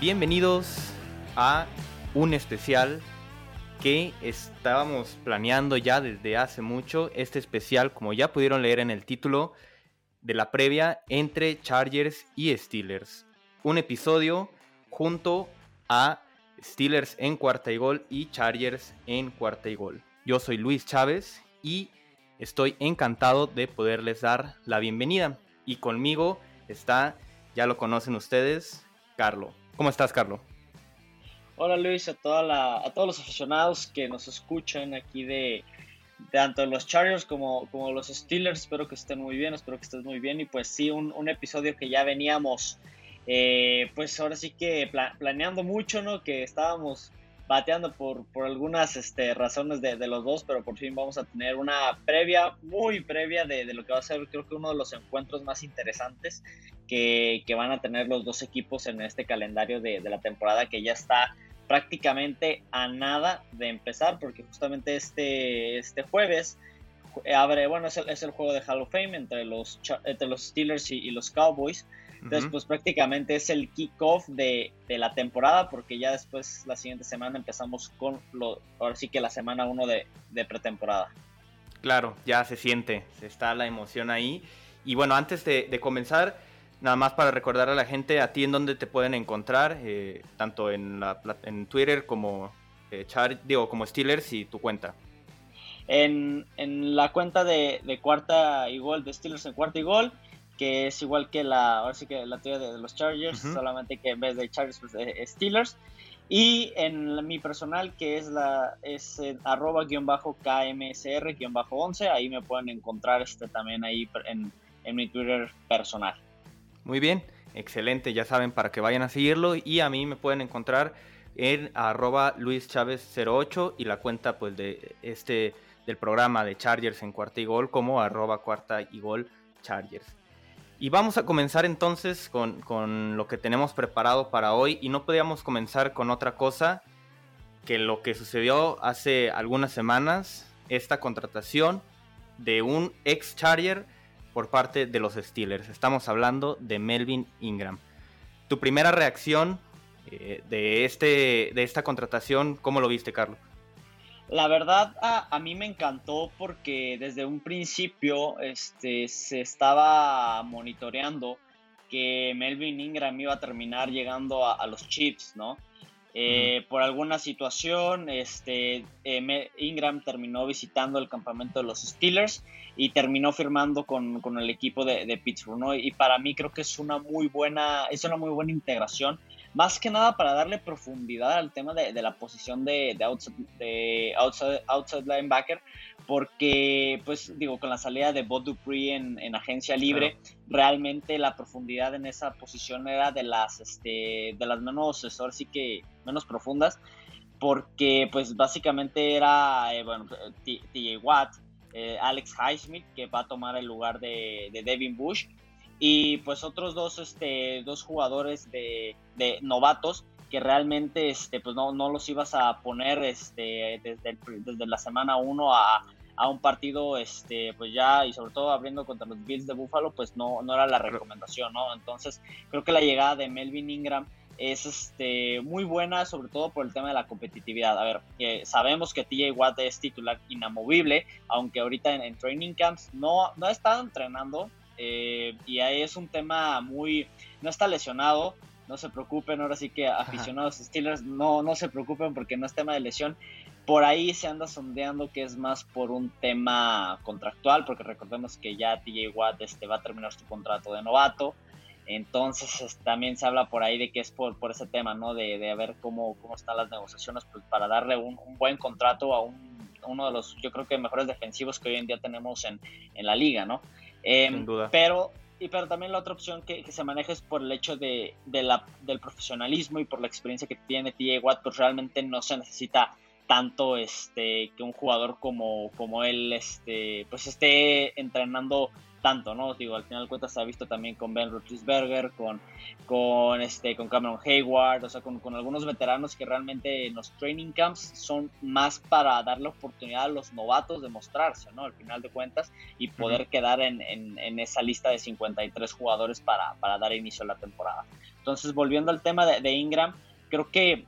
Bienvenidos a un especial que estábamos planeando ya desde hace mucho. Este especial, como ya pudieron leer en el título de la previa, entre Chargers y Steelers. Un episodio junto a Steelers en cuarta y gol y Chargers en cuarta y gol. Yo soy Luis Chávez y estoy encantado de poderles dar la bienvenida. Y conmigo está, ya lo conocen ustedes, Carlo. ¿Cómo estás, Carlo? Hola Luis, a, toda a todos los aficionados que nos escuchan aquí de, tanto los Chargers como, como los Steelers. Espero que estén muy bien, espero que estés muy bien. Y pues sí, un, un episodio que ya veníamos, eh, pues ahora sí que planeando mucho, ¿no? Que estábamos bateando por, por algunas este, razones de, de, los dos, pero por fin vamos a tener una previa, muy previa de, de, lo que va a ser creo que uno de los encuentros más interesantes que, que van a tener los dos equipos en este calendario de, la temporada que ya está prácticamente a nada de empezar, porque justamente este, este jueves abre, bueno, es el, juego de Hall of Fame entre los, entre los Steelers y los Cowboys. Entonces, pues prácticamente es el kickoff de, de la temporada, porque ya después, la siguiente semana, empezamos con lo, ahora sí que la semana 1 de, de, pretemporada. Claro, ya se siente, está la emoción ahí. Y bueno, antes de, de, comenzar, nada más para recordar a la gente a ti en dónde te pueden encontrar, eh, tanto en, la, en Twitter como, eh, Char, digo, como Steelers y tu cuenta. En, en la cuenta de, de cuarta y gol, de Steelers en cuarta y gol, que es igual que la, ahora sí que la teoría de, los Chargers, solamente que en vez de Chargers, pues de Steelers. Y en mi personal, que es la es arroba guion bajo KMSR guion bajo 11, ahí me pueden encontrar este también ahí en, en mi Twitter personal. Muy bien, excelente, ya saben para que vayan a seguirlo y a mí me pueden encontrar en arroba Luis Chávez 08 y la cuenta pues de este del programa de Chargers en cuarta y gol como arroba cuarta y gol Chargers. Y vamos a comenzar entonces con, lo que tenemos preparado para hoy. Y no podíamos comenzar con otra cosa que lo que sucedió hace algunas semanas, esta contratación de un ex Charger por parte de los Steelers. Estamos hablando de Melvin Ingram. Tu primera reacción eh, de, este, de esta contratación, ¿cómo lo viste, Carlos? La verdad, a, mí me encantó porque desde un principio este, se estaba monitoreando que Melvin Ingram iba a terminar llegando a, los Chiefs, ¿no? Eh, por alguna situación, este, eh, Ingram terminó visitando el campamento de los Steelers y terminó firmando con, el equipo de, de, Pittsburgh, ¿no? Y para mí creo que es una muy buena, es una muy buena integración más que nada para darle profundidad al tema de, la posición de, de, outside, linebacker, porque, pues, digo, con la salida de Bob Dupree en, agencia libre, realmente la profundidad en esa posición era de las, este, de las menos, ahora sí que menos profundas, porque, pues, básicamente era, eh, bueno, TJ Watt, eh, Alex Highsmith, que va a tomar el lugar de, de Devin Bush, y pues otros dos, este, dos jugadores de, de novatos que realmente este, pues no, no los ibas a poner este, desde, desde la semana 1 a, a, un partido este, pues ya y sobre todo abriendo contra los Bills de Buffalo pues no, no era la recomendación, ¿no? Entonces creo que la llegada de Melvin Ingram es este, muy buena, sobre todo por el tema de la competitividad. A ver, eh, sabemos que TJ Watt es titular inamovible, aunque ahorita en, en, training camps no, no ha estado entrenando, eh, y ahí es un tema muy, no está lesionado, no se preocupen, ahora sí que aficionados Steelers no, no se preocupen porque no es tema de lesión. Por ahí se anda sondeando que es más por un tema contractual, porque recordemos que ya TJ Watt este, va a terminar su contrato de novato. Entonces también se habla por ahí de que es por, por ese tema, ¿no? De, de ver cómo, cómo están las negociaciones pues, para darle un, un, buen contrato a un, uno de los, yo creo que mejores defensivos que hoy en día tenemos en, en la liga, ¿no? Em, pero, y, pero también la otra opción que, se maneja es por el hecho de, la, del profesionalismo y por la experiencia que tiene TJ Watt, pues realmente no se necesita tanto este que un jugador como, como él este pues esté entrenando tanto, ¿no? Digo, al final de cuentas se ha visto también con Ben Roethlisberger, con, con, este, con Cameron Hayward, o sea, con, con, algunos veteranos que realmente en los training camps son más para darle oportunidad a los novatos de mostrarse, ¿no? Al final de cuentas, y poder quedar en, en, en, esa lista de 53 jugadores para, para, dar inicio a la temporada. Entonces, volviendo al tema de, de Ingram, creo que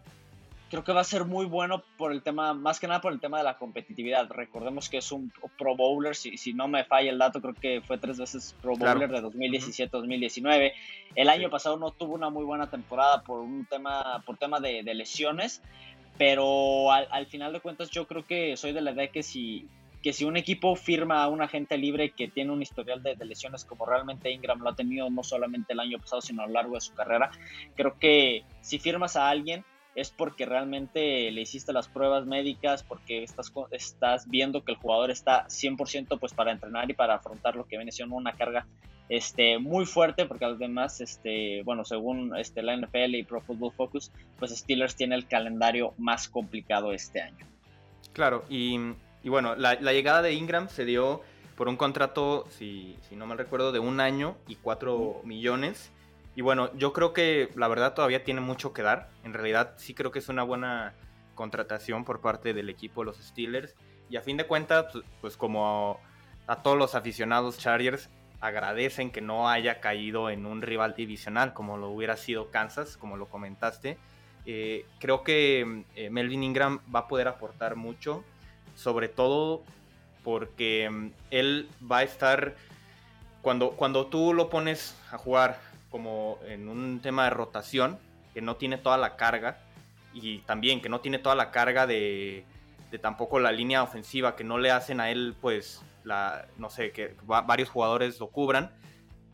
creo que va a ser muy bueno por el tema, más que nada por el tema de la competitividad. Recordemos que es un Pro Bowler, si, si no me falla el dato, creo que fue tres veces Pro Bowler de 2017-2019. El año pasado no tuvo una muy buena temporada por un tema, por tema de, lesiones, pero al, final de cuentas yo creo que soy de la idea que si, que si un equipo firma a un agente libre que tiene un historial de, de, lesiones como realmente Ingram lo ha tenido no solamente el año pasado, sino a lo largo de su carrera, creo que si firmas a alguien es porque realmente le hiciste las pruebas médicas, porque estás, estás viendo que el jugador está 100% pues para entrenar y para afrontar lo que viene siendo una carga este, muy fuerte, porque además, este, bueno, según este, la NFL y Pro Football Focus, pues Steelers tiene el calendario más complicado este año. Claro, y, bueno, la, llegada de Ingram se dio por un contrato, si, si no mal recuerdo, de un año y cuatro millones y bueno, yo creo que la verdad todavía tiene mucho que dar. En realidad sí creo que es una buena contratación por parte del equipo de los Steelers. Y a fin de cuentas, pues, pues como a todos los aficionados Chargers agradecen que no haya caído en un rival divisional como lo hubiera sido Kansas, como lo comentaste. Eh, creo que eh, Melvin Ingram va a poder aportar mucho, sobre todo porque mm, él va a estar, cuando, cuando tú lo pones a jugar como en un tema de rotación, que no tiene toda la carga, y también que no tiene toda la carga de, de tampoco la línea ofensiva, que no le hacen a él, pues, la, no sé, que varios jugadores lo cubran,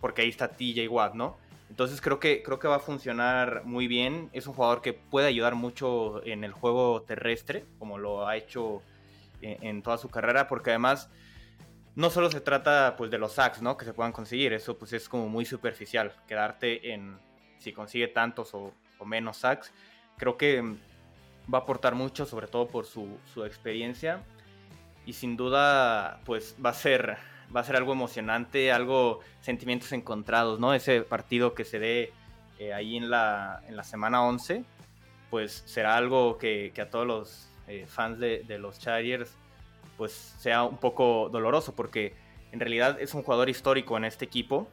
porque ahí está TJ Watt, ¿no? Entonces creo que, creo que va a funcionar muy bien. Es un jugador que puede ayudar mucho en el juego terrestre, como lo ha hecho en, en toda su carrera, porque además no solo se trata pues de los sacks, ¿no? Que se puedan conseguir, eso pues es como muy superficial, quedarte en si consigue tantos o, menos sacks. Creo que va a aportar mucho, sobre todo por su, experiencia y sin duda pues va a ser va a ser algo emocionante, algo sentimientos encontrados, ¿no? Ese partido que se dé eh, ahí en la, en la semana 11, pues será algo que, a todos los eh, fans de los Chargers pues sea un poco doloroso porque en realidad es un jugador histórico en este equipo.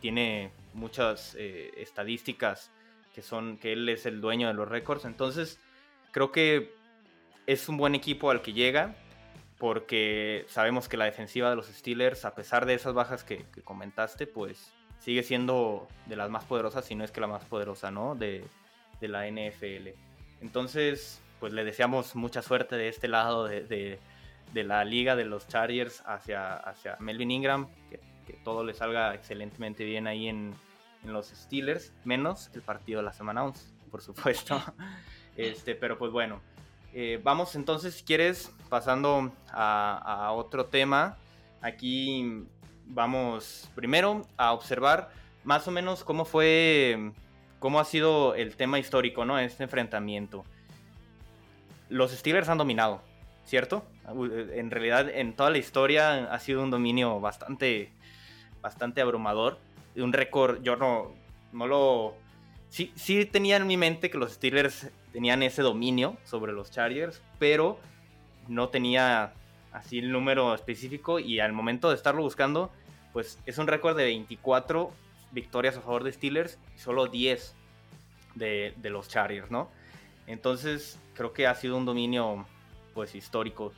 Tiene muchas eh, estadísticas que son que él es el dueño de los récords. Entonces creo que es un buen equipo al que llega porque sabemos que la defensiva de los Steelers, a pesar de esas bajas que, comentaste, pues sigue siendo de las más poderosas, si no es que la más poderosa, ¿no? De, de la NFL. Entonces, pues le deseamos mucha suerte de este lado de, la liga de los Chargers hacia, hacia Melvin Ingram, que, todo le salga excelentemente bien ahí en, los Steelers, menos el partido de la semana 11, por supuesto. Este, pero pues bueno, eh, vamos entonces, si quieres, pasando a, a, otro tema. Aquí vamos primero a observar más o menos cómo fue, cómo ha sido el tema histórico, ¿no? Este enfrentamiento. Los Steelers han dominado, ¿cierto? En realidad, en toda la historia ha sido un dominio bastante, bastante abrumador. Un récord, yo no, no lo... Sí, sí tenía en mi mente que los Steelers tenían ese dominio sobre los Chargers, pero no tenía así el número específico y al momento de estarlo buscando, pues es un récord de 24 victorias a favor de Steelers y solo 10 de, de los Chargers, ¿no? Entonces creo que ha sido un dominio pues histórico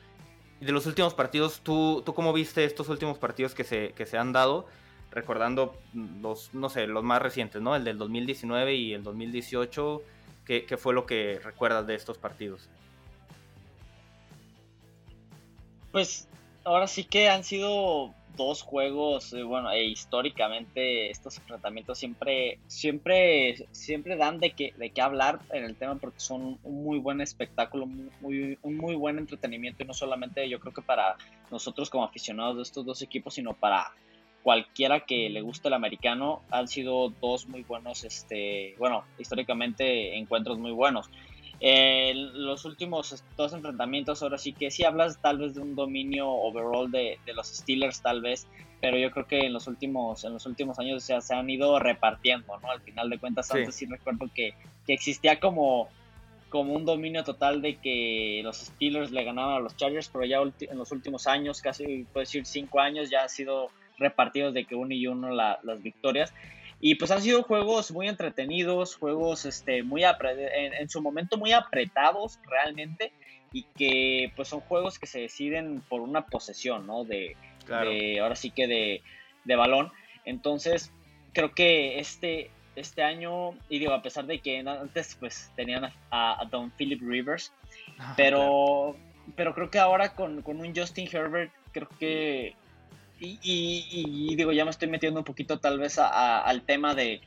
de los últimos partidos, ¿tú, ¿tú cómo viste estos últimos partidos que se, que se han dado? Recordando los, no sé, los más recientes, ¿no? El del 2019 y el 2018. ¿Qué, qué fue lo que recuerdas de estos partidos? Pues ahora sí que han sido dos juegos, eh, bueno, e históricamente estos enfrentamientos siempre, siempre, siempre dan de qué, de qué hablar en el tema porque son un muy buen espectáculo, muy, un muy buen entretenimiento y no solamente yo creo que para nosotros como aficionados de estos dos equipos, sino para cualquiera que le guste el americano, han sido dos muy buenos, este, bueno, históricamente encuentros muy buenos. Los últimos dos enfrentamientos, ahora sí que sí hablas tal vez de un dominio overall de, los Steelers, tal vez, pero yo creo que en los últimos, en los últimos años se han ido repartiendo, ¿no? Al final de cuentas, antes sí recuerdo que, que existía como como un dominio total de que los Steelers le ganaban a los Chargers, pero ya en los últimos años, casi puedo decir cinco años, ya han sido repartidos de que uno y uno las victorias. Y pues han sido juegos muy entretenidos, juegos este, muy en, su momento muy apretados realmente, y que pues son juegos que se deciden por una posesión, ¿no? De, ahora sí que de, de balón. Entonces, creo que este, este año, y digo, a pesar de que antes pues tenían a, Don Philip Rivers, ah, pero, pero creo que ahora con, un Justin Herbert, creo que, y, digo, ya me estoy metiendo un poquito tal vez al tema de,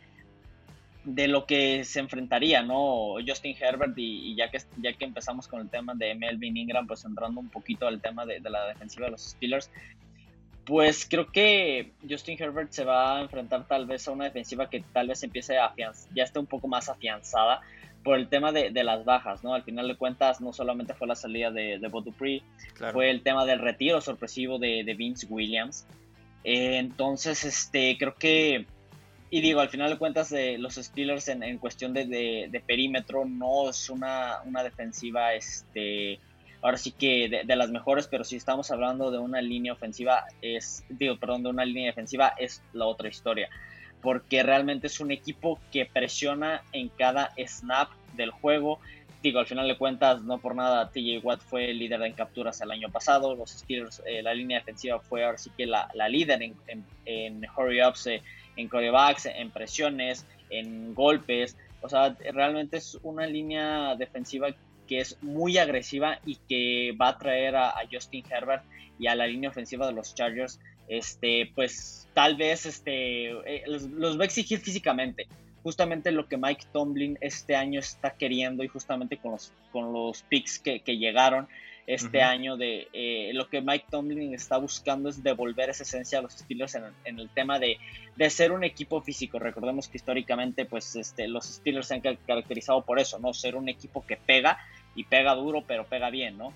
de lo que se enfrentaría, ¿no? Justin Herbert y, ya que ya que empezamos con el tema de Melvin Ingram, pues entrando un poquito al tema de, de la defensiva de los Steelers, pues creo que Justin Herbert se va a enfrentar tal vez a una defensiva que tal vez empiece a ya esté un poco más afianzada por el tema de, las bajas, ¿no? Al final de cuentas, no solamente fue la salida de, de Dupree, fue el tema del retiro sorpresivo de, Vince Williams. Eh, entonces, este, creo que, y digo, al final de cuentas, de los Steelers en, cuestión de, perímetro no es una, una defensiva, este, ahora sí que de, las mejores, pero si estamos hablando de una línea ofensiva, es, digo, perdón, de una línea defensiva, es la otra historia. Porque realmente es un equipo que presiona en cada snap del juego. Digo, al final de cuentas, no por nada, TJ Watt fue líder en capturas el año pasado. Los Steelers, eh, la línea defensiva fue ahora sí que la, líder en, en, hurry-ups, eh, en corebacks, en presiones, en golpes. O sea, realmente es una línea defensiva que es muy agresiva y que va a traer a, Justin Herbert y a la línea ofensiva de los Chargers, este, pues tal vez este, eh, los, va a exigir físicamente. Justamente lo que Mike Tomlin este año está queriendo y justamente con los, con los picks que, llegaron este año de eh, lo que Mike Tomlin está buscando es devolver esa esencia a los Steelers en, el tema de, de, ser un equipo físico. Recordemos que históricamente pues este, los Steelers se han caracterizado por eso, ¿no? Ser un equipo que pega y pega duro, pero pega bien, ¿no?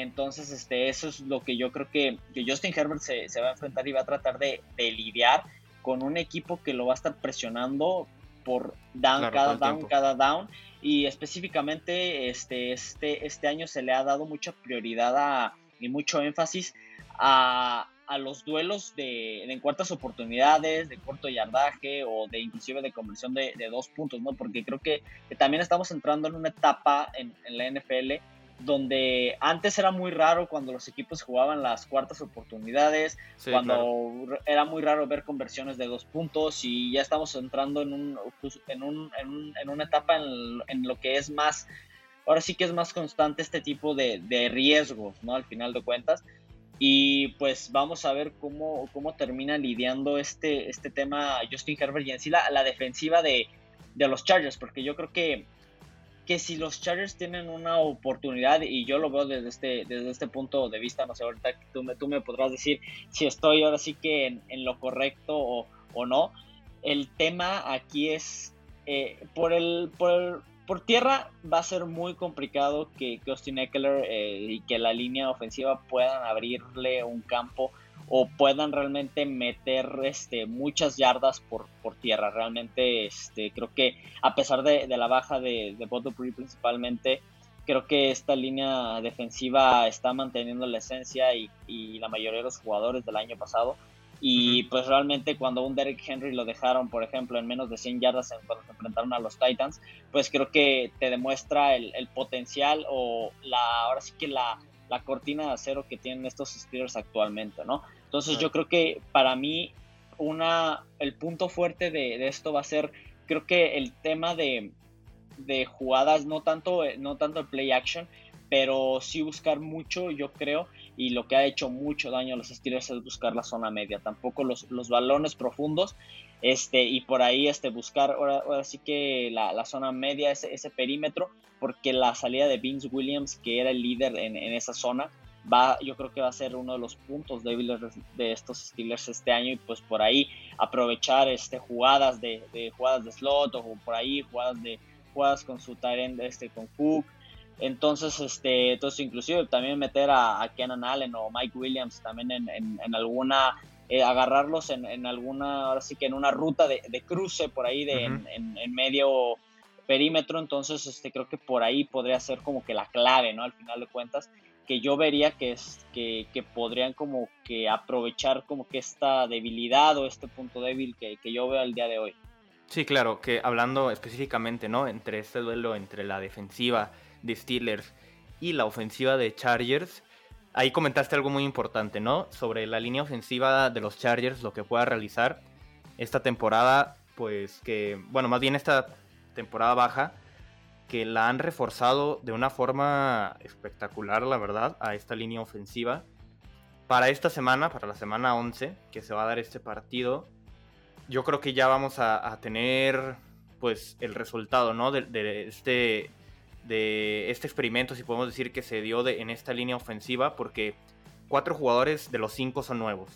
Entonces, este, eso es lo que yo creo que, Justin Herbert se, va a enfrentar y va a tratar de, lidiar con un equipo que lo va a estar presionando por down, cada down, cada down. Y específicamente este, este, este año se le ha dado mucha prioridad y mucho énfasis a, a los duelos de, en cuartas oportunidades, de corto yardaje o de inclusive de conversión de, dos puntos, ¿no? Porque creo que, también estamos entrando en una etapa en, la NFL donde antes era muy raro cuando los equipos jugaban las cuartas oportunidades, cuando era muy raro ver conversiones de dos puntos y ya estamos entrando en, un, pues, en, un, en, una etapa en, lo que es más, ahora sí que es más constante este tipo de, de riesgos, ¿no? Al final de cuentas. Y pues vamos a ver cómo, cómo termina lidiando este, este tema Justin Herbert y en sí la, la defensiva de, de, los Chargers, porque yo creo que, que si los Chargers tienen una oportunidad, y yo lo veo desde este, desde este punto de vista, no sé, ahorita tú me, tú me podrás decir si estoy ahora sí que en, lo correcto o, no, el tema aquí es eh, por, el, por el por tierra va a ser muy complicado que, Austin Eckler eh, y que la línea ofensiva puedan abrirle un campo o puedan realmente meter este, muchas yardas por, por tierra. Realmente este, creo que a pesar de, la baja de, de principalmente, creo que esta línea defensiva está manteniendo la esencia y, y la mayoría de los jugadores del año pasado. Y pues realmente cuando un Derek Henry lo dejaron, por ejemplo, en menos de 100 yardas cuando se enfrentaron a los Titans, pues creo que te demuestra el, potencial o la, ahora sí que la, la, cortina de acero que tienen estos Steelers actualmente, ¿no? Entonces yo creo que para mí una, el punto fuerte de, de, esto va a ser, creo que el tema de, de jugadas, no tanto, no tanto el play action, pero sí buscar mucho, yo creo, y lo que ha hecho mucho daño a los Steelers es buscar la zona media, tampoco los, los balones profundos, este, y por ahí este, buscar ahora, sí que la, zona media, ese, ese, perímetro, porque la salida de Vince Williams, que era el líder en, en, esa zona, va, yo creo que va a ser uno de los puntos débiles de, estos Steelers este año, y pues por ahí aprovechar este, jugadas de, de jugadas de slot o por ahí jugadas de jugadas con su Tyrant, este, con Cook. Entonces, este, entonces inclusive también meter a, a Kenan Allen o Mike Williams también en, en, alguna, eh, agarrarlos en, en, alguna, ahora sí que en una ruta de, de cruce por ahí de, en, medio perímetro. Entonces, este, creo que por ahí podría ser como que la clave, ¿no? Al final de cuentas que yo vería que, es, que, que, podrían como que aprovechar como que esta debilidad o este punto débil que, que, yo veo al día de hoy. Sí, claro, que hablando específicamente, ¿no? Entre este duelo entre la defensiva de Steelers y la ofensiva de Chargers, ahí comentaste algo muy importante, ¿no? Sobre la línea ofensiva de los Chargers, lo que pueda realizar esta temporada, pues que, bueno, más bien esta temporada baja, que la han reforzado de una forma espectacular, la verdad, a esta línea ofensiva. Para esta semana, para la semana 11, que se va a dar este partido, yo creo que ya vamos a, tener pues el resultado, ¿no? De, este, de este experimento, si podemos decir que se dio en esta línea ofensiva, porque cuatro jugadores de los cinco son nuevos.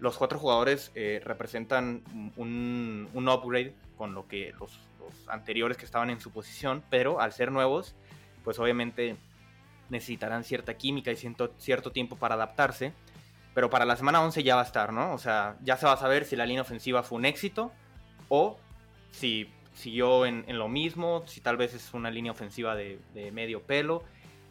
Los cuatro jugadores eh, representan un upgrade con lo que los anteriores que estaban en su posición, pero al ser nuevos, pues obviamente necesitarán cierta química y cierto, cierto tiempo para adaptarse. Pero para la semana 11 ya va a estar, ¿no? O sea, ya se va a saber si la línea ofensiva fue un éxito o si siguió en, lo mismo, si tal vez es una línea ofensiva de, medio pelo.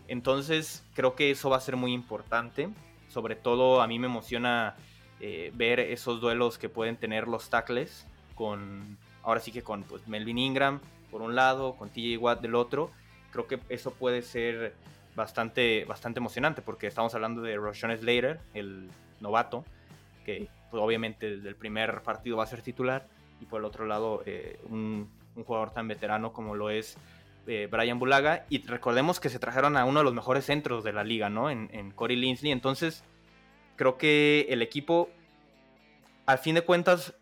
Entonces creo que eso va a ser muy importante. Sobre todo a mí me emociona eh, ver esos duelos que pueden tener los tackles con ahora sí que con pues, Melvin Ingram por un lado, con TJ Watt del otro, creo que eso puede ser bastante, bastante emocionante porque estamos hablando de Roshan Slater, el novato, que pues, obviamente desde el primer partido va a ser titular, y por el otro lado eh, un, jugador tan veterano como lo es eh, Brian Bulaga, y recordemos que se trajeron a uno de los mejores centros de la liga, ¿no? En, en Corey Linsley, entonces creo que el equipo, al fin de cuentas,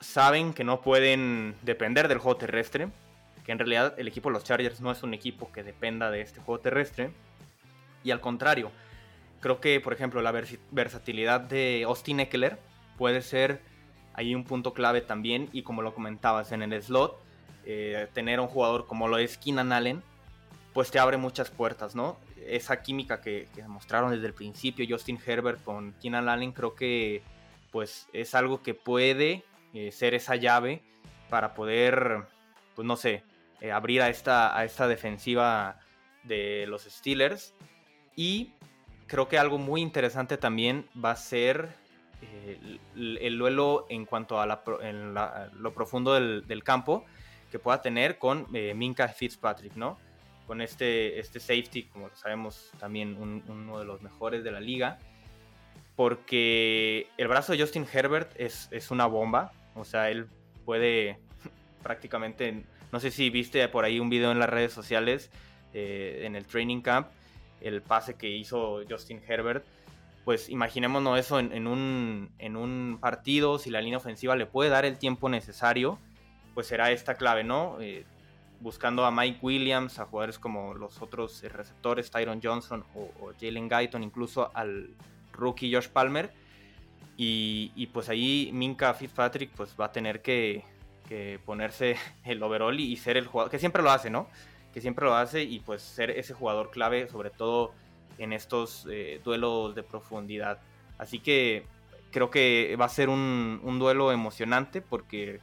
saben que no pueden depender del juego terrestre, que en realidad el equipo de los Chargers no es un equipo que dependa de este juego terrestre, y al contrario, creo que por ejemplo la versatilidad de Austin Eckler puede ser ahí un punto clave también, y como lo comentabas en el slot, eh, tener un jugador como lo es Keenan Allen, pues te abre muchas puertas, ¿no? Esa química que, demostraron desde el principio Justin Herbert con Keenan Allen creo que pues es algo que puede eh, ser esa llave para poder, pues no sé, eh, abrir a esta, a esta defensiva de los Steelers. Y creo que algo muy interesante también va a ser eh, el, duelo en cuanto a lo profundo del, campo que pueda tener con Minka Fitzpatrick, ¿no? Con este, este safety, como sabemos, también uno de los mejores de la liga. Porque el brazo de Justin Herbert es una bomba. O sea, él puede prácticamente, no sé si viste por ahí un video en las redes sociales, eh, en el training camp, el pase que hizo Justin Herbert. Pues imaginémonos eso en, un, en un partido, si la línea ofensiva le puede dar el tiempo necesario, pues será esta clave, ¿no? Eh, buscando a Mike Williams, a jugadores como los otros receptores, Tyron Johnson o, o Jalen Guyton, incluso al rookie Josh Palmer y, pues ahí Minka Fitzpatrick pues va a tener que, ponerse el overall y, ser el jugador, que siempre lo hace, ¿no? Que siempre lo hace y pues ser ese jugador clave, sobre todo en estos eh, duelos de profundidad. Así que creo que va a ser un, duelo emocionante porque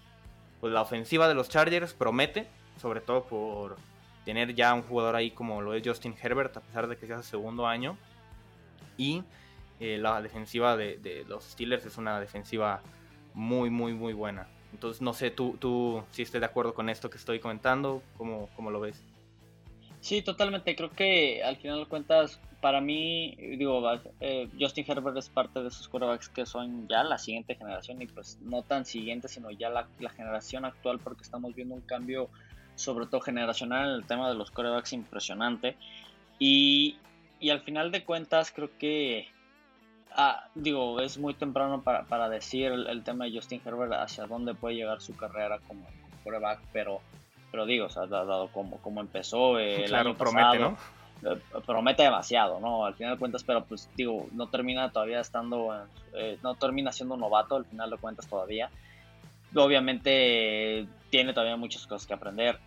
pues, la ofensiva de los Chargers promete, sobre todo por tener ya un jugador ahí como lo es Justin Herbert, a pesar de que sea su segundo año. Y eh, la defensiva de, los Steelers es una defensiva muy, muy, muy buena. Entonces, no sé, tú, tú si estés de acuerdo con esto que estoy comentando, ¿cómo, cómo lo ves? Sí, totalmente. Creo que al final de cuentas, para mí, digo, eh, Justin Herbert es parte de esos quarterbacks que son ya la siguiente generación y pues no tan siguiente, sino ya la, la generación actual porque estamos viendo un cambio, sobre todo generacional, en el tema de los quarterbacks impresionante. Y, y al final de cuentas, creo que Ah, digo, es muy temprano para, para decir el, tema de Justin Herbert hacia dónde puede llegar su carrera como, quarterback, pero, pero digo, o sea, dado como, como empezó el año promete, ¿no? Eh, promete demasiado, ¿no? Al final de cuentas, pero pues digo, no termina todavía estando, eh, no termina siendo un novato al final de cuentas todavía. Obviamente tiene todavía muchas cosas que aprender.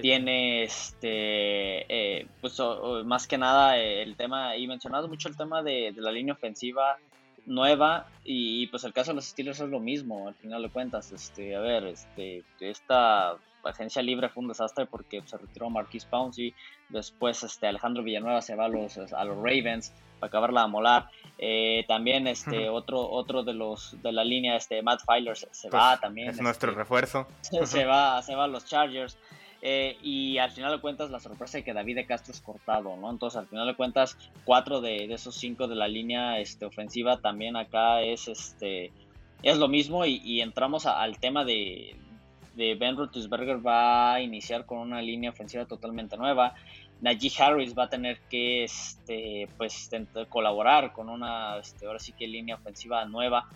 Tiene este, eh, pues más que nada el tema, y mencionado mucho el tema de, la línea ofensiva nueva y, pues el caso de los Steelers es lo mismo al final de cuentas este a ver este esta agencia libre fue un desastre porque se retiró Marquis Pouncey después este Alejandro Villanueva se va a los a los Ravens para acabarla a molar eh, también este otro otro de los de la línea este Matt Filer se, pues, va también es nuestro este, refuerzo. se va se va a los Chargers eh, y al final de cuentas la sorpresa es que David de Castro es cortado, ¿no? Entonces al final de cuentas cuatro de, esos cinco de la línea este, ofensiva también acá es este es lo mismo y, entramos al tema de, de Ben Roethlisberger va a iniciar con una línea ofensiva totalmente nueva. Najee Harris va a tener que este, pues, colaborar con una, este, ahora sí que línea ofensiva nueva.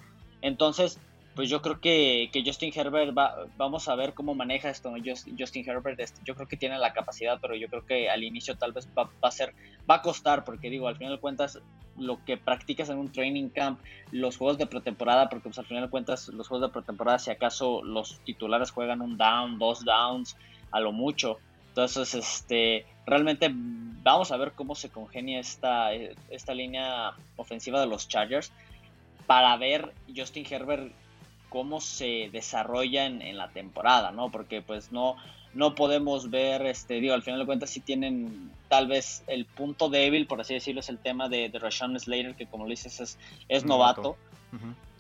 Entonces, pues yo creo que, Justin Herbert va, vamos a ver cómo maneja esto. Justin Herbert, este, yo creo que tiene la capacidad, pero yo creo que al inicio tal vez va, a ser, va a costar, porque digo, al final de cuentas, lo que practicas en un training camp, los juegos de pretemporada, porque pues al final de cuentas, los juegos de pretemporada, si acaso los titulares juegan un down, dos downs, a lo mucho. Entonces, este, realmente vamos a ver cómo se congenia esta, esta línea ofensiva de los Chargers para ver Justin Herbert cómo se desarrolla en, la temporada, ¿no? Porque pues no, no podemos ver, este, digo, al final de cuentas sí tienen tal vez el punto débil, por así decirlo, es el tema de, de Rashawn Slater, que como lo dices es, novato.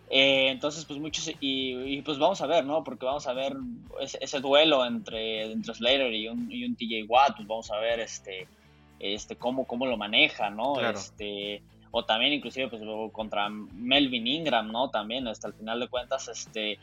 Eh, entonces, pues muchos, y, pues vamos a ver, ¿no? Porque vamos a ver ese, duelo entre, entre Slater y un, y un TJ Watt, pues vamos a ver este, este cómo, cómo lo maneja, ¿no? Este, o también inclusive pues contra Melvin Ingram, ¿no? También hasta el final de cuentas, este,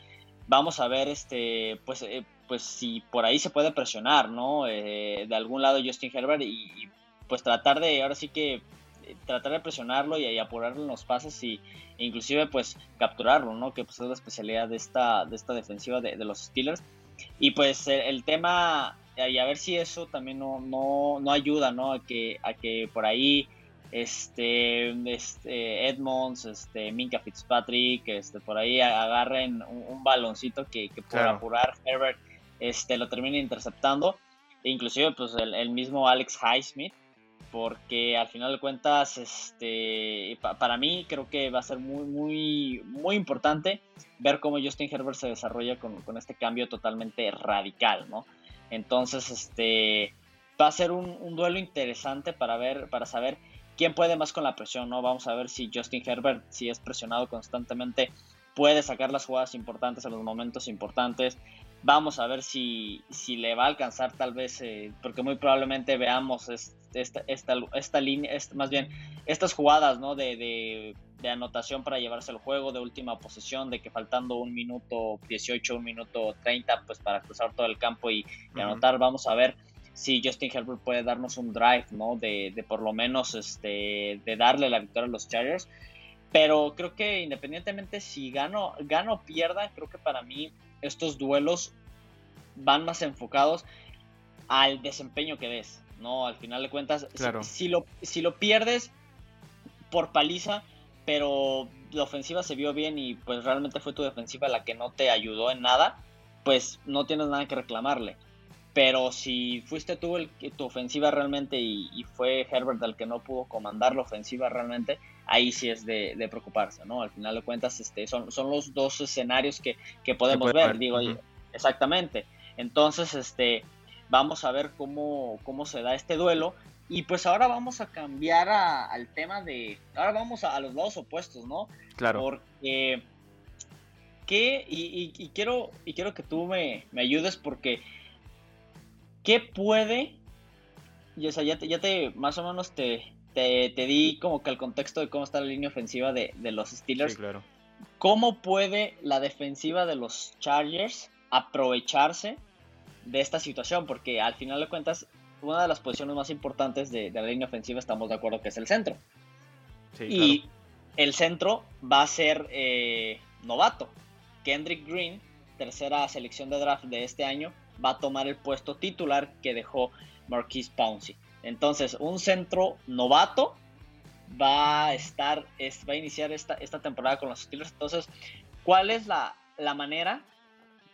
vamos a ver, este, pues, eh, pues si por ahí se puede presionar, ¿no? Eh, de algún lado Justin Herbert y, pues tratar de, ahora sí que eh, tratar de presionarlo y, apurarlo en los pases y e inclusive pues capturarlo, ¿no? Que pues es la especialidad de esta, de esta defensiva de, los Steelers. Y pues el, tema, y a ver si eso también no, no, no ayuda, ¿no? A que, a que por ahí este, este Edmonds, este, Minka Fitzpatrick, este, por ahí agarren un, baloncito que, por apurar Herbert este, lo termine interceptando. E inclusive pues el, mismo Alex Highsmith, porque al final de cuentas, este, para mí creo que va a ser muy, muy, muy importante ver cómo Justin Herbert se desarrolla con, este cambio totalmente radical, ¿no? Entonces, este, va a ser un, un duelo interesante para ver, para saber quién puede más con la presión, ¿no? Vamos a ver si Justin Herbert, si es presionado constantemente, puede sacar las jugadas importantes en los momentos importantes. Vamos a ver si, si le va a alcanzar tal vez, eh, porque muy probablemente veamos esta, esta, esta línea, más bien estas jugadas ¿no? de, de, anotación para llevarse el juego, de última posición, de que faltando un minuto 18, un minuto 30, pues para cruzar todo el campo y, anotar. Vamos a ver si Justin Herbert puede darnos un drive, ¿no? De, por lo menos este, de darle la victoria a los Chargers. Pero creo que independientemente si gano, gano o pierda, creo que para mí estos duelos van más enfocados al desempeño que des, ¿no? Al final de cuentas, si, lo, si lo pierdes por paliza, pero la ofensiva se vio bien y pues realmente fue tu defensiva la que no te ayudó en nada, pues no tienes nada que reclamarle. Pero si fuiste tú el que tu ofensiva realmente y, fue Herbert el que no pudo comandar la ofensiva realmente, ahí sí es de, preocuparse, ¿no? Al final de cuentas, este, son, son los dos escenarios que, podemos ver, digo, exactamente. Entonces, este, vamos a ver cómo, cómo se da este duelo. Y pues ahora vamos a cambiar al tema de. Ahora vamos a, los lados opuestos, ¿no? Claro. Porque. ¿Qué? Y, quiero, y quiero que tú me, me ayudes porque ¿Qué puede? Y, o sea, ya te, ya te más o menos te, te, di como que el contexto de cómo está la línea ofensiva de, los Steelers. Sí, claro. ¿Cómo puede la defensiva de los Chargers aprovecharse de esta situación? Porque al final de cuentas, una de las posiciones más importantes de, la línea ofensiva estamos de acuerdo que es el centro. Sí, y el centro va a ser eh, novato. Kendrick Green, tercera selección de draft de este año, va a tomar el puesto titular que dejó Marquise Pouncey. Entonces, un centro novato va a estar, va a iniciar esta, esta temporada con los Steelers. Entonces, ¿cuál es la, manera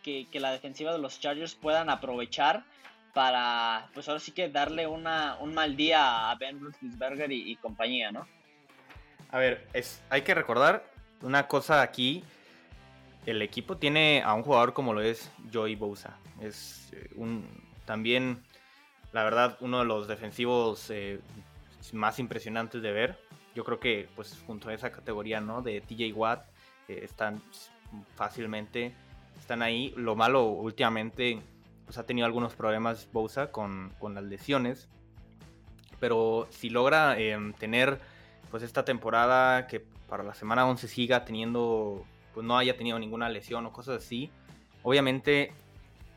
que, la defensiva de los Chargers puedan aprovechar para, pues ahora sí que darle una, un mal día a Ben Roethlisberger y, y compañía, ¿no? A ver, es, hay que recordar una cosa aquí. El equipo tiene a un jugador como lo es Joey Bosa. Es eh, un también, la verdad, uno de los defensivos eh, más impresionantes de ver. Yo creo que, pues, junto a esa categoría, ¿no? De TJ Watt, eh, están fácilmente, están ahí. Lo malo últimamente, pues, ha tenido algunos problemas Bosa con, con las lesiones. Pero si logra tener, pues, esta temporada que para la semana 11 siga teniendo, pues, no haya tenido ninguna lesión o cosas así, obviamente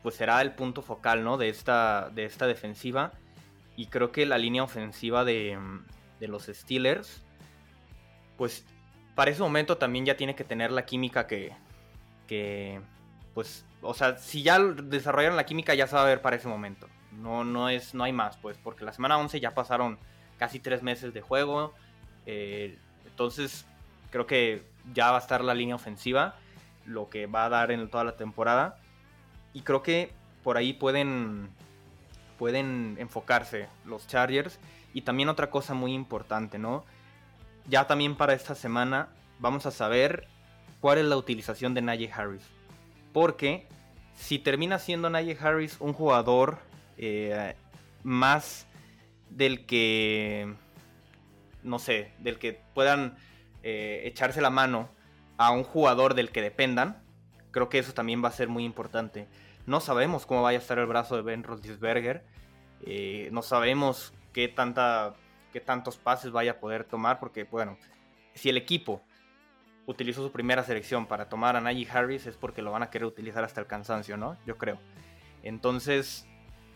pues será el punto focal ¿no? de, esta, de esta defensiva. Y creo que la línea ofensiva de, los Steelers, pues para ese momento también ya tiene que tener la química que, que pues, o sea, si ya desarrollaron la química ya se va a ver para ese momento. No, no, es, no hay más, pues, porque la semana 11 ya pasaron casi tres meses de juego. Eh, entonces, creo que ya va a estar la línea ofensiva, lo que va a dar en toda la temporada. Y creo que por ahí pueden, pueden enfocarse los Chargers. Y también otra cosa muy importante, ¿no? Ya también para esta semana vamos a saber cuál es la utilización de Najee Harris. Porque si termina siendo Najee Harris un jugador eh, más del que, no sé, del que puedan eh, echarse la mano a un jugador del que dependan, creo que eso también va a ser muy importante. No sabemos cómo vaya a estar el brazo de Ben Roethlisberger. Eh, no sabemos qué, tanta, qué tantos pases vaya a poder tomar. Porque, bueno, si el equipo utilizó su primera selección para tomar a Najee Harris es porque lo van a querer utilizar hasta el cansancio, ¿no? Yo creo. Entonces,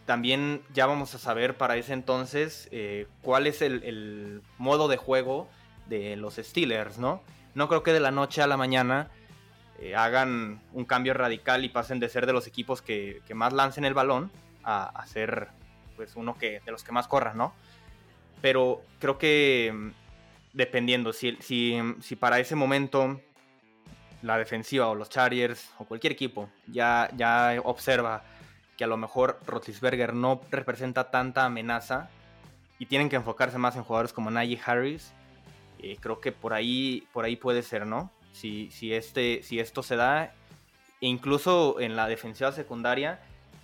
también ya vamos a saber para ese entonces eh, cuál es el, el, modo de juego de los Steelers, ¿no? No creo que de la noche a la mañana eh, hagan un cambio radical y pasen de ser de los equipos que, más lancen el balón a, ser pues uno que de los que más corran, ¿no? Pero creo que mm, dependiendo, si, si, para ese momento la defensiva o los Chargers o cualquier equipo ya, ya observa que a lo mejor Roethlisberger no representa tanta amenaza y tienen que enfocarse más en jugadores como Najee Harris, eh, creo que por ahí, por ahí puede ser, ¿no? Si, si, este, si esto se da, incluso en la defensiva secundaria,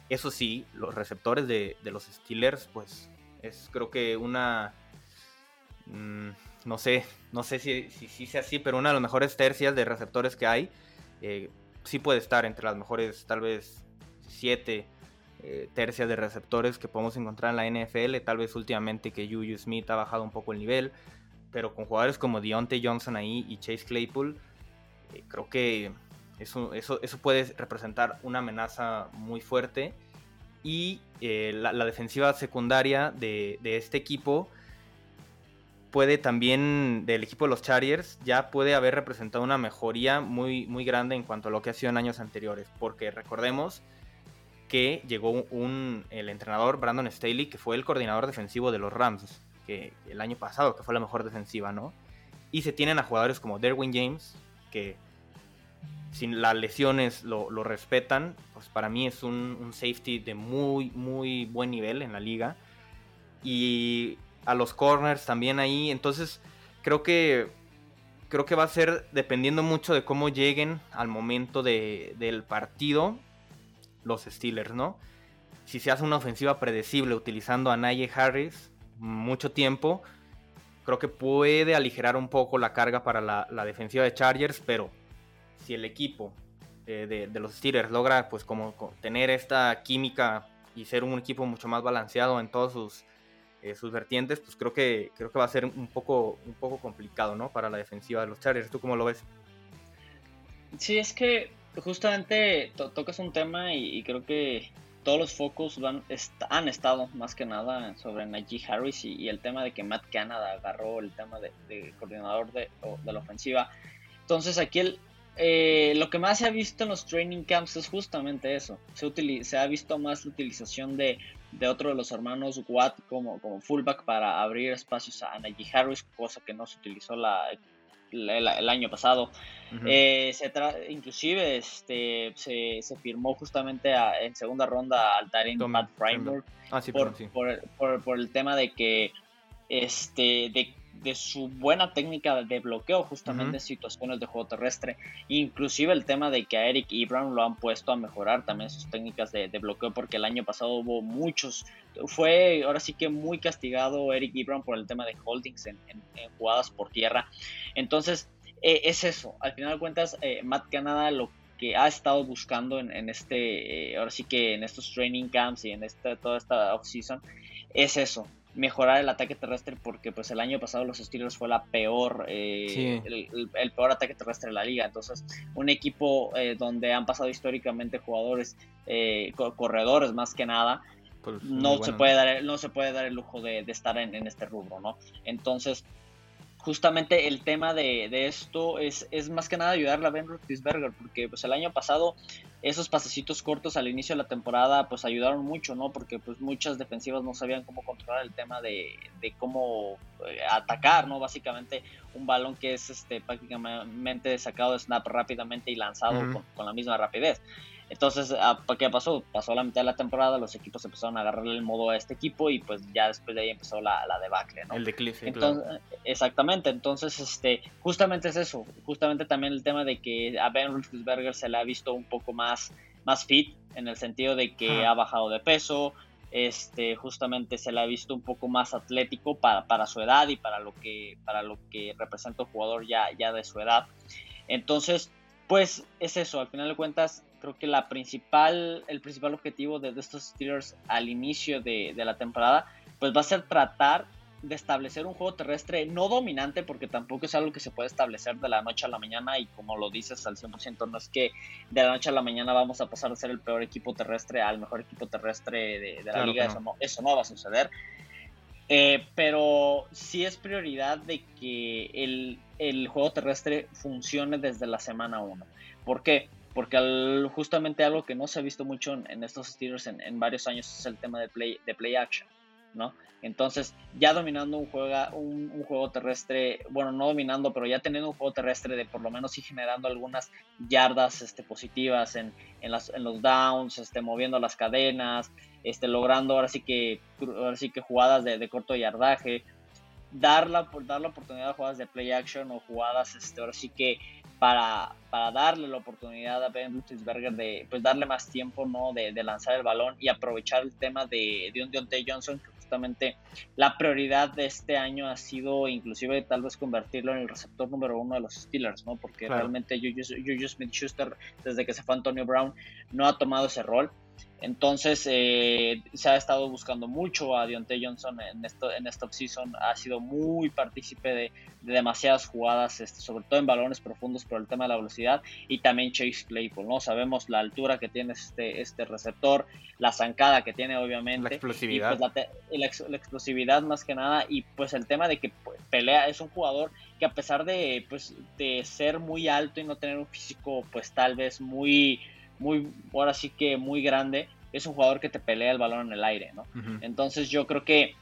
eso sí, los receptores de, los Steelers, pues es creo que una, mm, no sé, no sé si, si, sea así, pero una de las mejores tercias de receptores que hay, eh, sí puede estar entre las mejores, tal vez, siete eh, tercias de receptores que podemos encontrar en la NFL, tal vez últimamente que Juju Smith ha bajado un poco el nivel, pero con jugadores como Deontay Johnson ahí y Chase Claypool, eh, creo que eso, eso, eso, puede representar una amenaza muy fuerte. Y eh, la, defensiva secundaria de, este equipo puede también, del equipo de los Chargers, ya puede haber representado una mejoría muy, muy grande en cuanto a lo que ha sido en años anteriores. Porque recordemos que llegó un, el entrenador Brandon Staley, que fue el coordinador defensivo de los Rams, que el año pasado, que fue la mejor defensiva, ¿no? Y se tienen a jugadores como Derwin James, que sin las lesiones lo, respetan, pues para mí es un, safety de muy, muy buen nivel en la liga. Y a los corners también ahí, entonces creo que creo que va a ser dependiendo mucho de cómo lleguen al momento del partido los Steelers, ¿no? Si se hace una ofensiva predecible utilizando a Naye Harris mucho tiempo, creo que puede aligerar un poco la carga para la, defensiva de Chargers, pero si el equipo eh, de, los Steelers logra pues como tener esta química y ser un equipo mucho más balanceado en todos sus, eh, sus vertientes, pues creo que, creo que va a ser un poco, un poco complicado, ¿no? Para la defensiva de los Chargers. ¿Tú cómo lo ves? Sí, es que justamente tocas un tema y, creo que todos los focos van, han estado más que nada sobre Najee Harris y, el tema de que Matt Canada agarró el tema de, coordinador de, de, la ofensiva. Entonces aquí el, eh, lo que más se ha visto en los training camps es justamente eso. Se, se ha visto más la utilización de, otro de los hermanos Watt como, como fullback para abrir espacios a Najee Harris, cosa que no se utilizó la, el, año pasado. Eh, se inclusive este, se, se, firmó justamente en segunda ronda al Tarin Matt Framework ah, por, por, por, el tema de que este, de de su buena técnica de bloqueo justamente en situaciones de juego terrestre. Inclusive el tema de que a Eric Ebron lo han puesto a mejorar también sus técnicas de, bloqueo porque el año pasado hubo muchos, fue ahora sí que muy castigado Eric Ebron por el tema de holdings en, jugadas por tierra. Entonces e, es eso, al final de cuentas eh, Matt Canada lo que ha estado buscando en, este, eh, ahora sí que en estos training camps y en esta, toda esta offseason es eso, mejorar el ataque terrestre porque pues el año pasado los Steelers fue la peor eh, el, peor ataque terrestre de la liga. Entonces un equipo eh, donde han pasado históricamente jugadores eh, corredores más que nada pues, no se puede dar no se puede dar el lujo de, estar en, en, este rubro no entonces justamente el tema de, esto es, es, más que nada ayudarle a Ben Roethlisberger, porque pues el año pasado esos pasecitos cortos al inicio de la temporada pues ayudaron mucho, ¿no? Porque pues muchas defensivas no sabían cómo controlar el tema de, cómo eh, atacar, ¿no? Básicamente un balón que es este prácticamente sacado de snap rápidamente y lanzado con, la misma rapidez. Entonces, ah, ¿qué pasó? Pasó la mitad de la temporada, los equipos empezaron a agarrarle el modo a este equipo y pues ya después de ahí empezó la, la debacle, ¿no? El declive, Entonces, Exactamente, entonces, este, justamente es eso, justamente también el tema de que a Ben Roethlisberger se le ha visto un poco más, más fit, en el sentido de que ha bajado de peso, este, justamente se le ha visto un poco más atlético para, para su edad y para lo que, para lo que representa un jugador ya, ya de su edad. Entonces, pues es eso, al final de cuentas, creo que la principal, el principal objetivo de, estos Steelers al inicio de, la temporada, pues va a ser tratar de establecer un juego terrestre no dominante, porque tampoco es algo que se puede establecer de la noche a la mañana, y como lo dices al 100%, no es que de la noche a la mañana vamos a pasar a ser el peor equipo terrestre al mejor equipo terrestre de, la liga, eso, no, eso no va a suceder. Eh, pero sí es prioridad de que el, el, juego terrestre funcione desde la semana 1. ¿Por qué? Porque justamente algo que no se ha visto mucho en, estos Steelers en, varios años es el tema de play, de play action, ¿no? Entonces, ya dominando un, juega, un, juego terrestre, bueno, no dominando, pero ya teniendo un juego terrestre de por lo menos y generando algunas yardas este, positivas en, en los downs, este, moviendo las cadenas, este, logrando ahora sí que, ahora sí que jugadas de, de corto yardaje, dar la, dar la oportunidad a jugadas de play action o jugadas, este, ahora sí que para, para darle la oportunidad a Ben Roethlisberger de pues darle más tiempo no de, de, lanzar el balón y aprovechar el tema de, de un Deontay Johnson que justamente la prioridad de este año ha sido inclusive tal vez convertirlo en el receptor número uno de los Steelers no porque realmente Juju Smith-Schuster desde que se fue Antonio Brown no ha tomado ese rol entonces eh, se ha estado buscando mucho a Deontay Johnson en, esto, en esta offseason. Ha sido muy partícipe de, demasiadas jugadas, este, sobre todo en balones profundos por el tema de la velocidad. Y también Chase Claypool, ¿no? Sabemos la altura que tiene este, este receptor, la zancada que tiene obviamente. La explosividad. Y pues, la, explosividad más que nada. Y pues el tema de que pues, pelea, es un jugador que a pesar de, pues, de ser muy alto y no tener un físico pues tal vez muy muy, ahora sí que muy grande, es un jugador que te pelea el balón en el aire, ¿no? Entonces yo creo que,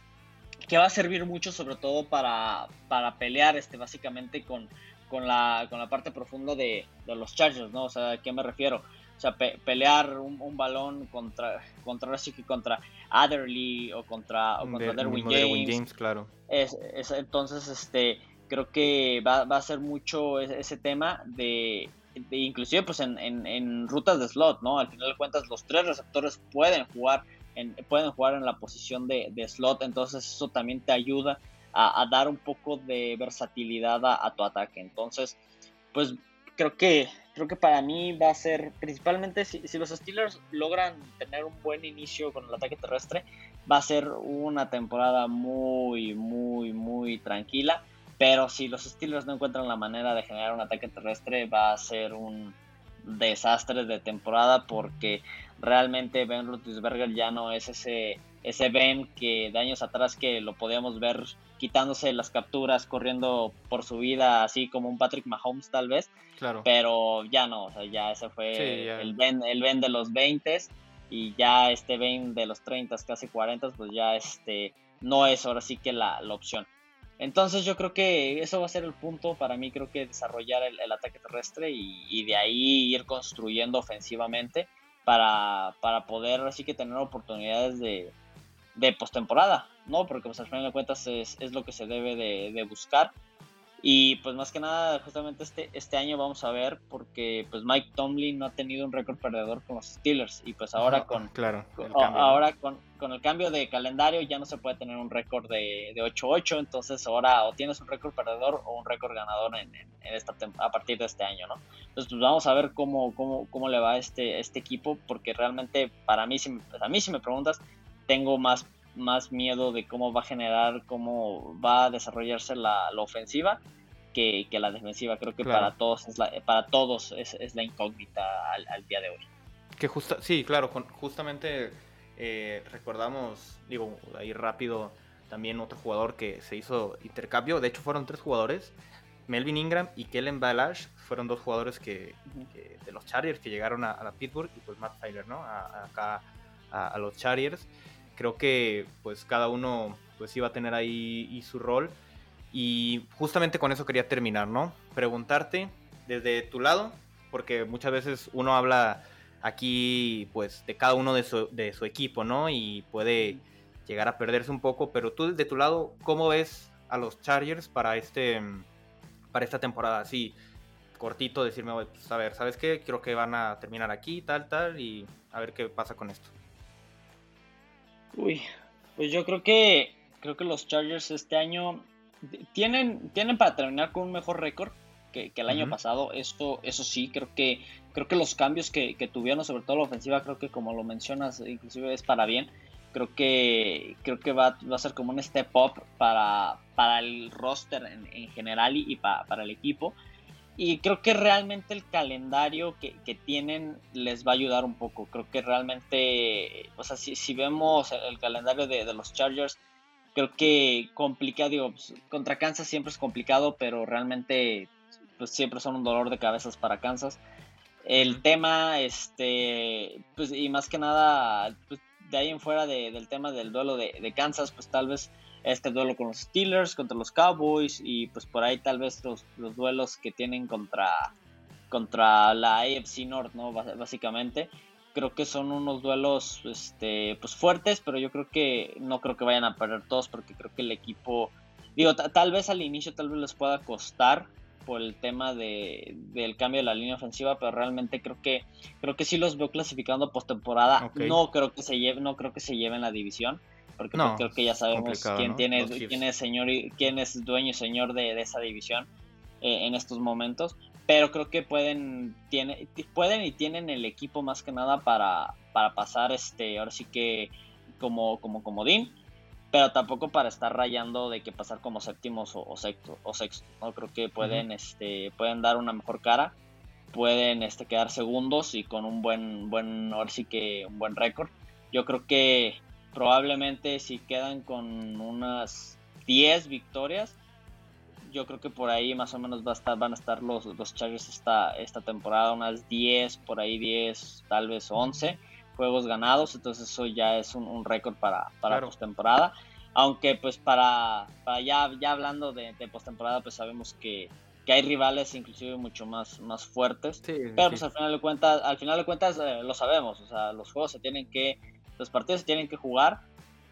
que va a servir mucho sobre todo para, para pelear este, básicamente con, con, la, con la parte profunda de, de los Chargers, ¿no? O sea, ¿a qué me refiero? O sea, pelear un, balón contra, contra, así que contra Adderley o contra, o contra Derwin James. claro. Es, entonces, este, creo que va, va a ser mucho ese tema de inclusive pues en, en, rutas de slot, ¿no? Al final de cuentas los tres receptores pueden jugar en, pueden jugar en la posición de, slot, entonces eso también te ayuda a, dar un poco de versatilidad a, tu ataque. Entonces, pues creo que creo que para mí va a ser principalmente si, si, los Steelers logran tener un buen inicio con el ataque terrestre, va a ser una temporada muy, muy, muy tranquila. Pero si los Steelers no encuentran la manera de generar un ataque terrestre, va a ser un desastre de temporada porque realmente Ben Roethlisberger ya no es ese ese Ben que de años atrás que lo podíamos ver quitándose las capturas, corriendo por su vida, así como un Patrick Mahomes tal vez. Claro. Pero ya no, o sea, ya ese fue el Ben el Ben de los 20 y ya este Ben de los 30, casi 40, pues ya este no es ahora sí que la, la opción. Entonces yo creo que eso va a ser el punto para mí, creo que desarrollar el, ataque terrestre y, de ahí ir construyendo ofensivamente para, para poder así que tener oportunidades de, de postemporada, ¿no? Porque pues al final de cuentas es, es lo que se debe de, de buscar y pues más que nada, justamente este, este año vamos a ver, porque pues Mike Tomlin no ha tenido un récord perdedor con los Steelers. Y pues ahora con, claro, ahora con, con, el cambio de calendario ya no se puede tener un récord de, de 8-8. Entonces ahora o tienes un récord perdedor o un récord ganador en, en, esta a partir de este año, ¿no? Entonces pues vamos a ver cómo, cómo, cómo le va este, este equipo, porque realmente para mí, si, a mí si me preguntas, tengo más más miedo de cómo va a generar, cómo va a desarrollarse la, ofensiva que, la defensiva. Creo que para todos es la, para todos es, la incógnita al, día de hoy. Que justa, sí, claro, justamente eh, recordamos, digo, ahí rápido, también otro jugador que se hizo intercambio. De hecho, fueron tres jugadores. Melvin Ingram y Kellen Balash fueron dos jugadores que, de los Chargers que llegaron a, a, Pittsburgh y pues Matt Tyler, ¿no? A, acá a, los Chargers creo que pues cada uno pues iba a tener ahí su rol y justamente con eso quería terminar, ¿no? Preguntarte desde tu lado, porque muchas veces uno habla aquí pues de cada uno de su, de su equipo, ¿no? Y puede llegar a perderse un poco, pero tú desde tu lado, ¿cómo ves a los Chargers para este para esta temporada? Así cortito decirme, pues, a ver, ¿sabes qué? Creo que van a terminar aquí, tal, tal, y a ver qué pasa con esto. Uy, pues yo creo que creo que los Chargers este año tienen, tienen para terminar con un mejor récord que, el año pasado. Esto, eso sí, creo que creo que los cambios que, tuvieron, sobre todo la ofensiva, creo que como lo mencionas, inclusive es para bien. Creo que creo que va, va a ser como un step up para, para el roster en, general y, para el equipo. Y creo que realmente el calendario que, tienen les va a ayudar un poco. Creo que realmente, o sea, si, si vemos el, calendario de, los Chargers, creo que complicado, digo, pues, contra Kansas siempre es complicado, pero realmente pues siempre son un dolor de cabezas para Kansas. El tema, este, pues y más que nada, pues, de ahí en fuera del tema del duelo de, de Kansas, pues tal vez este duelo con los Steelers, contra los Cowboys y pues por ahí tal vez los, los duelos que tienen contra, contra la AFC North, ¿no? Básicamente. Creo que son unos duelos este, pues fuertes, pero yo creo que no creo que vayan a perder todos porque creo que el equipo, digo, tal vez al inicio tal vez les pueda costar por el tema de, del cambio de la línea ofensiva, pero realmente creo que creo que sí los veo clasificando postemporada. No creo que se lleve, no creo que se lleven la división porque pues, creo que ya sabemos quién tiene quién es señor y quién es dueño y señor de, esa división eh, en estos momentos pero creo que pueden tiene, pueden y tienen el equipo más que nada para, para pasar este ahora sí que como como comodín pero tampoco para estar rayando de que pasar como séptimos o, sexto o sexto no creo que pueden este pueden dar una mejor cara pueden este quedar segundos y con un buen buen ahora sí que un buen récord. Yo creo que probablemente si quedan con unas 10 victorias, yo creo que por ahí más o menos va a estar, van a estar los, los Chargers esta, esta temporada, unas 10, por ahí 10, tal vez 11 juegos ganados, entonces eso ya es un, récord para, para postemporada. Aunque pues para, ya, ya hablando de, postemporada, pues sabemos que, hay rivales inclusive mucho más, más fuertes. pero pues al final de cuentas, al final de cuentas eh, lo sabemos, o sea, los juegos se tienen que los partidos se tienen que jugar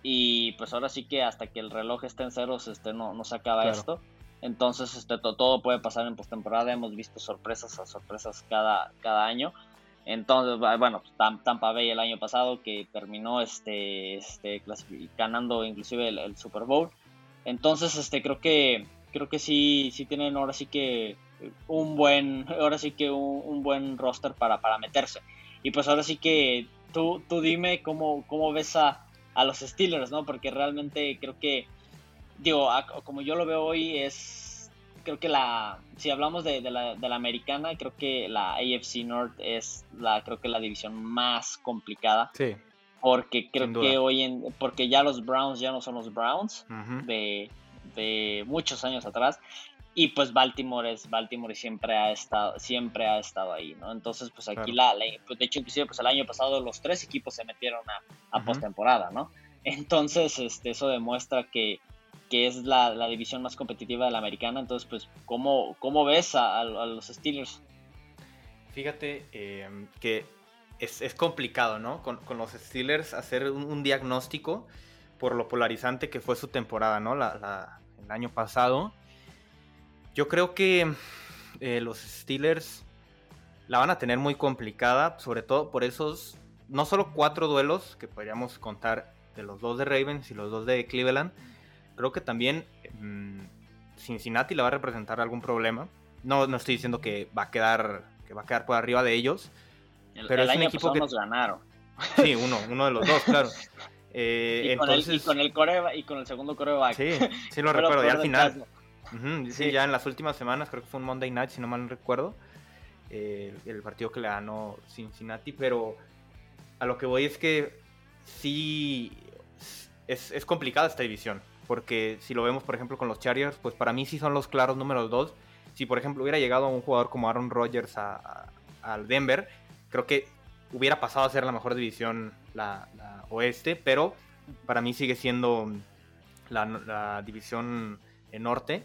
y pues ahora sí que hasta que el reloj esté en ceros este, no, no se acaba esto. Entonces este, todo puede pasar en postemporada, hemos visto sorpresas a sorpresas cada, cada año. Entonces, bueno, pues, Tampa Bay el año pasado que terminó este, este, ganando inclusive el, Super Bowl. Entonces, este, creo que creo que sí, sí tienen ahora sí que un buen, ahora sí que un, buen roster para, para meterse. Y pues ahora sí que tú, tú dime cómo, cómo ves a, a, los Steelers, ¿no? Porque realmente creo que, digo, como yo lo veo hoy, es, creo que la, si hablamos de, de, la, de la americana, creo que la AFC North es la, creo que la división más complicada. Sí. Porque creo que hoy en, porque ya los Browns ya no son los Browns de, de muchos años atrás y pues Baltimore es Baltimore siempre ha estado siempre ha estado ahí no entonces pues aquí la, pues, de hecho inclusive pues el año pasado los tres equipos se metieron a, a postemporada no entonces este eso demuestra que que es la, división más competitiva de la americana. Entonces, pues, ¿cómo, cómo ves a, los Steelers? Fíjate em, que es, complicado, ¿no? Con, los Steelers hacer un, diagnóstico por lo polarizante que fue su temporada, ¿no? La, el año pasado. Yo creo que eh, los Steelers la van a tener muy complicada, sobre todo por esos, no solo cuatro duelos que podríamos contar de los dos de Ravens y los dos de Cleveland, creo que también mm, Cincinnati le va a representar algún problema. No, no estoy diciendo que va a quedar que va a quedar por arriba de ellos, pero es un equipo que nos ganaron. Sí, uno, uno de los dos, claro. Eh, y, con el, y, con el, y con el segundo coreback. Sí, sí lo recuerdo, ya al final. Sí, ya en las últimas semanas, creo que fue un Monday Night, si no mal recuerdo, eh, el partido que le ganó Cincinnati, pero a lo que voy es que sí es, es complicada esta división porque si lo vemos, por ejemplo, con los Chargers, pues para mí sí son los claros números dos. Si, por ejemplo, hubiera llegado un jugador como Aaron Rodgers al Denver, creo que hubiera pasado a ser la mejor división la, oeste, pero para mí sigue siendo la, división norte,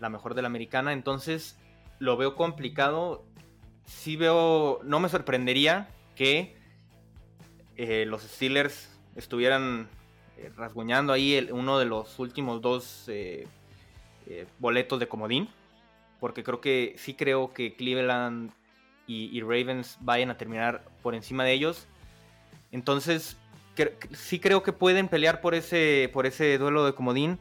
la mejor de la americana. Entonces, lo veo complicado. Sí veo, no me sorprendería que eh, los Steelers estuvieran eh, rasguñando ahí uno de los últimos dos eh, eh, boletos de comodín. Porque creo que sí creo que Cleveland y, Ravens vayan a terminar por encima de ellos. Entonces, sí creo que pueden pelear por ese, por ese duelo de comodín.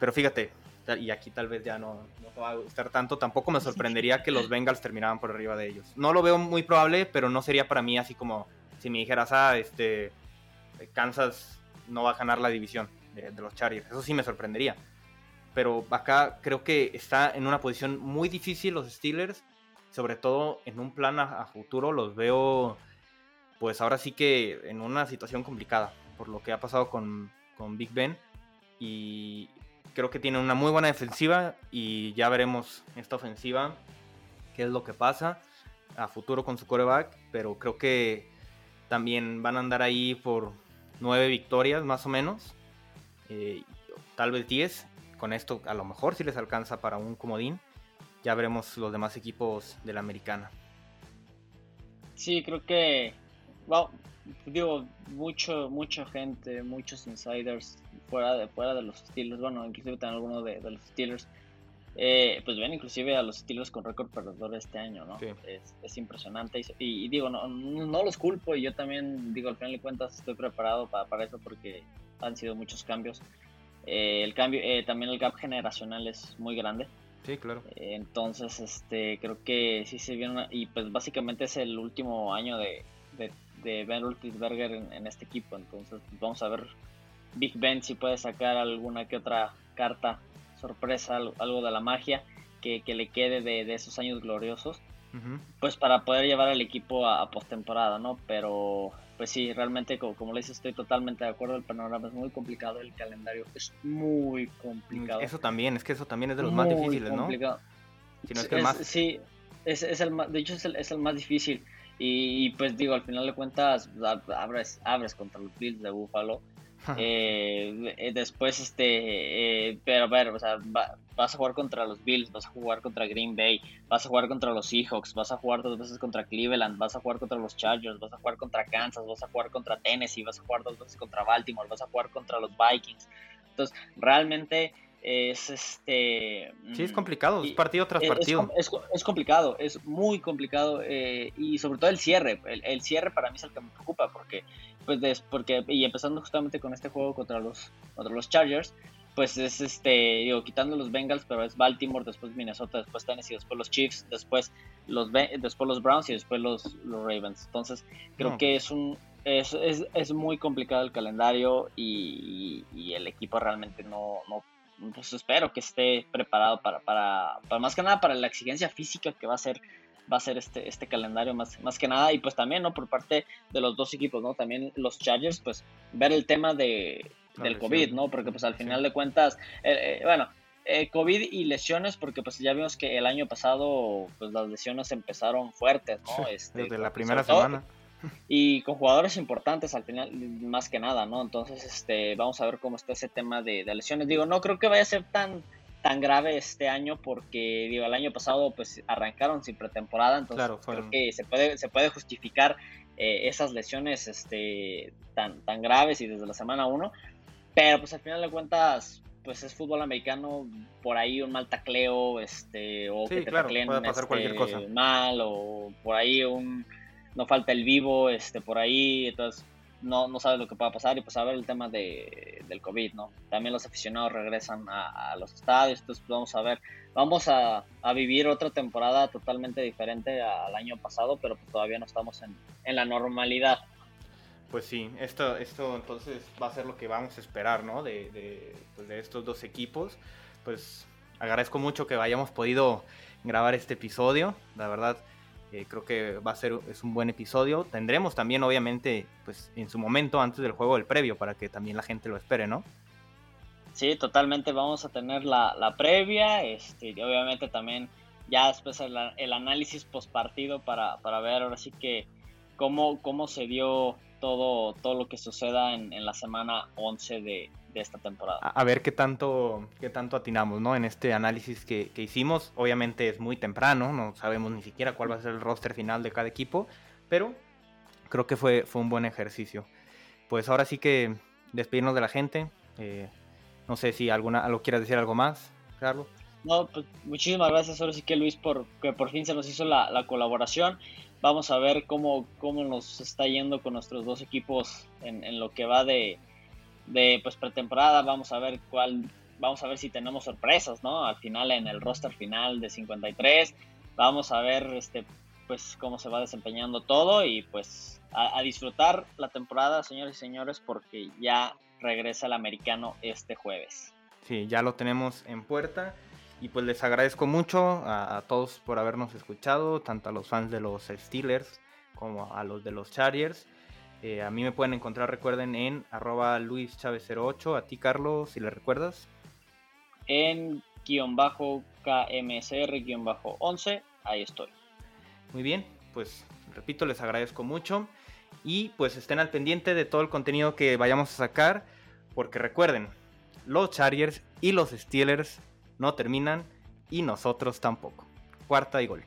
Pero fíjate, y aquí tal vez ya no, no va a gustar tanto, tampoco me sorprendería que los Bengals terminaran por arriba de ellos. No lo veo muy probable, pero no sería para mí así como si me dijeras, ah, este, Kansas no va a ganar la división de, los Chargers. Eso sí me sorprendería. Pero acá creo que está en una posición muy difícil los Steelers. Sobre todo en un plan a, futuro los veo, pues ahora sí que en una situación complicada. Por lo que ha pasado con, con Big Ben. Y creo que tienen una muy buena defensiva. Y ya veremos esta ofensiva qué es lo que pasa a futuro con su coreback. Pero creo que también van a andar ahí por, nueve victorias más o menos, eh, tal vez 10. Con esto a lo mejor si les alcanza para un comodín. Ya veremos los demás equipos de la americana. Sí, creo que, wow, digo, mucho, mucha gente, muchos insiders fuera de, fuera de los Steelers, bueno, inclusive también algunos de, de los Steelers, eh, pues ven inclusive a los estilos con récord perdedor este año, ¿no? Es, impresionante y, digo, no, no, los culpo y yo también digo, al final de cuentas estoy preparado para, para eso porque han sido muchos cambios. Eh, el cambio, eh, también el gap generacional es muy grande. Sí, claro. entonces, este, creo que sí se viene y pues básicamente es el último año de, de, Ben Roethlisberger en, en, este equipo, entonces pues, vamos a ver Big Ben si puede sacar alguna que otra carta sorpresa, algo, de la magia que, le quede de, esos años gloriosos, pues para poder llevar al equipo a, postemporada, ¿no? Pero, pues sí, realmente, como, como le dices, estoy totalmente de acuerdo, el panorama es muy complicado, el calendario es muy complicado. Eso también, es que eso también es de los más difíciles, ¿no? Si no es que más... Sí, es, el, de hecho es el, es el más difícil. Y, pues digo, al final de cuentas, abres, abres contra los Bills de Buffalo eh, eh, después, este, eh, pero a ver, o sea, vas a jugar contra los Bills, vas a jugar contra Green Bay, vas a jugar contra los Seahawks, vas a jugar dos veces contra Cleveland, vas a jugar contra los Chargers, vas a jugar contra Kansas, vas a jugar contra Tennessee, vas a jugar dos veces contra Baltimore, vas a jugar contra los Vikings. Entonces, realmente es este... Sí, es complicado, es partido tras partido. Es, complicado, es muy complicado eh, y sobre todo el cierre. El, cierre para mí es el que me preocupa porque, pues, porque, y empezando justamente con este juego contra los, contra los Chargers, pues es este, digo, quitando los Bengals, pero es Baltimore, después Minnesota, después Tennessee, después los Chiefs, después los, después los Browns y después los, los Ravens. Entonces, creo que es un, es, es, es, muy complicado el calendario y, y, el equipo realmente no, no, pues espero que esté preparado para, para, más que nada para la exigencia física que va a ser va a ser este, este calendario más, más que nada. Y pues también no por parte de los dos equipos no también los Chargers pues ver el tema de del COVID no porque pues al final de cuentas eh, eh, bueno eh, COVID y lesiones porque pues ya vimos que el año pasado pues las lesiones empezaron fuertes no este, desde la primera semana y con jugadores importantes al final, más que nada, ¿no? Entonces, este, vamos a ver cómo está ese tema de, lesiones. Digo, no creo que vaya a ser tan tan grave este año porque digo el año pasado pues arrancaron sin pretemporada entonces creo que se puede se puede justificar eh, esas lesiones este tan tan graves y desde la semana 1 pero pues al final de cuentas pues es fútbol americano, por ahí un mal tacleo, este, o que te tacleen este, mal, o por ahí un no falta el vivo, este, por ahí, entonces no, no sabes lo que pueda pasar, y pues a ver el tema de, del COVID, ¿no? También los aficionados regresan a, los estadios, entonces pues, vamos a ver, vamos a, a, vivir otra temporada totalmente diferente al año pasado, pero pues todavía no estamos en, en la normalidad. Pues sí, esto, esto entonces va a ser lo que vamos a esperar, ¿no? De, pues de, estos dos equipos. Pues agradezco mucho que hayamos podido grabar este episodio. La verdad, eh, creo que va a ser es un buen episodio. Tendremos también, obviamente, pues en su momento antes del juego del previo para que también la gente lo espere, ¿no? Sí, totalmente. Vamos a tener la, la previa, este, y obviamente también ya después el, el análisis post partido para, para ver ahora sí que cómo, cómo se dio todo, todo lo que suceda en, la semana 11 de, esta temporada. A, ver qué tanto, qué tanto atinamos, ¿no? En este análisis que, hicimos. Obviamente es muy temprano, no sabemos ni siquiera cuál va a ser el roster final de cada equipo, pero creo que fue, fue un buen ejercicio. Pues ahora sí que despedirnos de la gente. Eh, no sé si alguna, algo quieras decir algo más, Carlos. No, pues muchísimas gracias ahora sí que Luis por que por fin se nos hizo la, la colaboración. Vamos a ver cómo, cómo nos está yendo con nuestros dos equipos en, lo que va de, de pues pretemporada. Vamos a ver cuál, vamos a ver si tenemos sorpresas, ¿no? Al final en el roster final de 53. Vamos a ver este pues cómo se va desempeñando todo y pues a, a disfrutar la temporada, señores y señores, porque ya regresa el americano este jueves. Sí, ya lo tenemos en puerta. Y pues les agradezco mucho a, todos por habernos escuchado, tanto a los fans de los Steelers como a los de los Chargers. Eh, a mí me pueden encontrar, recuerden, en arroba luischavez08. A ti, Carlos, si le recuerdas. En guion bajo KMSR guion bajo 11. Ahí estoy. Muy bien, pues repito, les agradezco mucho. Y pues estén al pendiente de todo el contenido que vayamos a sacar. Porque recuerden, los Chargers y los Steelers no terminan y nosotros tampoco. Cuarta y gol.